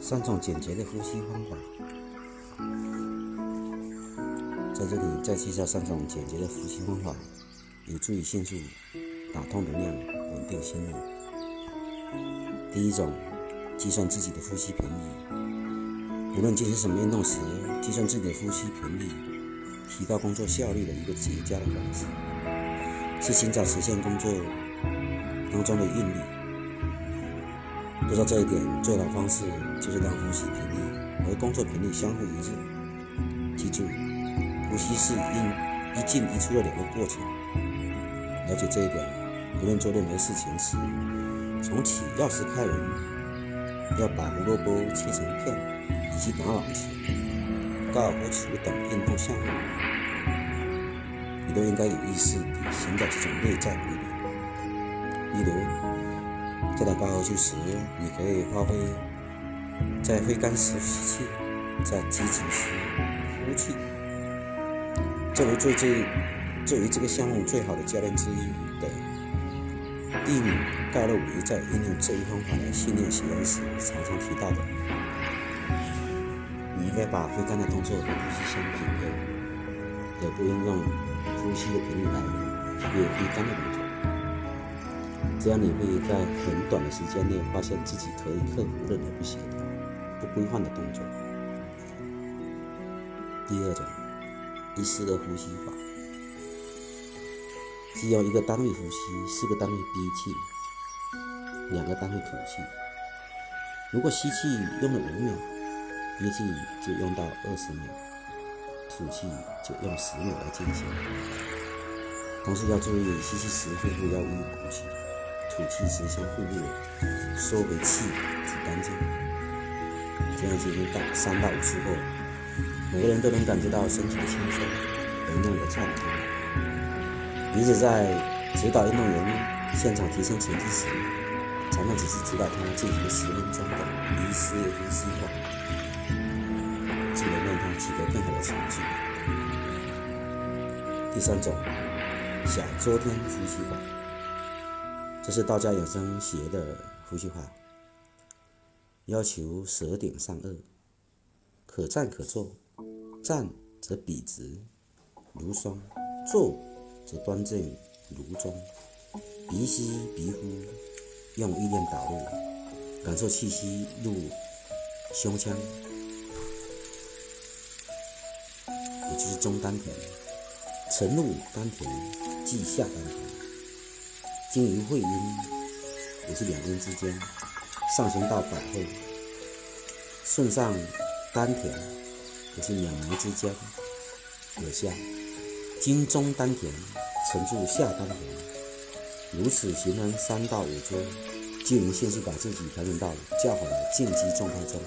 三种简洁的呼吸方法，在这里再介绍三种简洁的呼吸方法，有助于迅速打通能量，稳定心率。第一种，计算自己的呼吸频率。无论进行什么运动时，计算自己的呼吸频率，提高工作效率的一个绝佳的方式，是寻找实现工作当中的韵律。做到这一点，最好的方式就是让呼吸频率和工作频率相互一致。记住，呼吸是一一进一出的两个过程。了解这一点，无论做任何事情时，从起钥匙开门，要把胡萝卜切成片，以及打网球、高尔夫球等运动项目，你都应该有意识地寻找这种内在规律。例如，在打高尔夫时，你可以发挥在挥杆时吸气，在击球时呼气。作为最最作为这个项目最好的教练之一的蒂姆·盖洛维在应用这一方法来训练学员时，常常提到的：你应该把挥杆的动作和呼吸相匹配，也不应用呼吸的频率来约挥杆的动作。这样你会在很短的时间内发现自己可以克服任何不协调、不规范的动作。第二种，一式的呼吸法，只要一个单位呼吸，四个单位憋气，两个单位吐气。如果吸气用了五秒，憋气就用到二十秒，吐气就用十秒来进行。同时要注意，吸气时腹部要与鼓起。吐气时向后面收回气，吐干净。这样进行到三到五次后，每个人都能感觉到身体的轻松，能量的畅通。鼻子在指导运动员现场提升成绩时，常常只是指导他进行十分钟的鼻式呼吸法，就能让他取得更好的成绩。第三种，小周天呼吸法。这是道家养生学的呼吸法，要求舌顶上颚，可站可坐，站则笔直如霜，坐则端正如钟。鼻吸鼻呼，用意念导入，感受气息入胸腔，也就是中丹田，沉入丹田，即下丹田。经于会阴，也是两阴之间，上行到百会，顺上丹田，也是两眉之间，耳下，经中丹田，沉住下丹田，如此循环三到五周，就能迅速把自己调整到较好的静息状态中。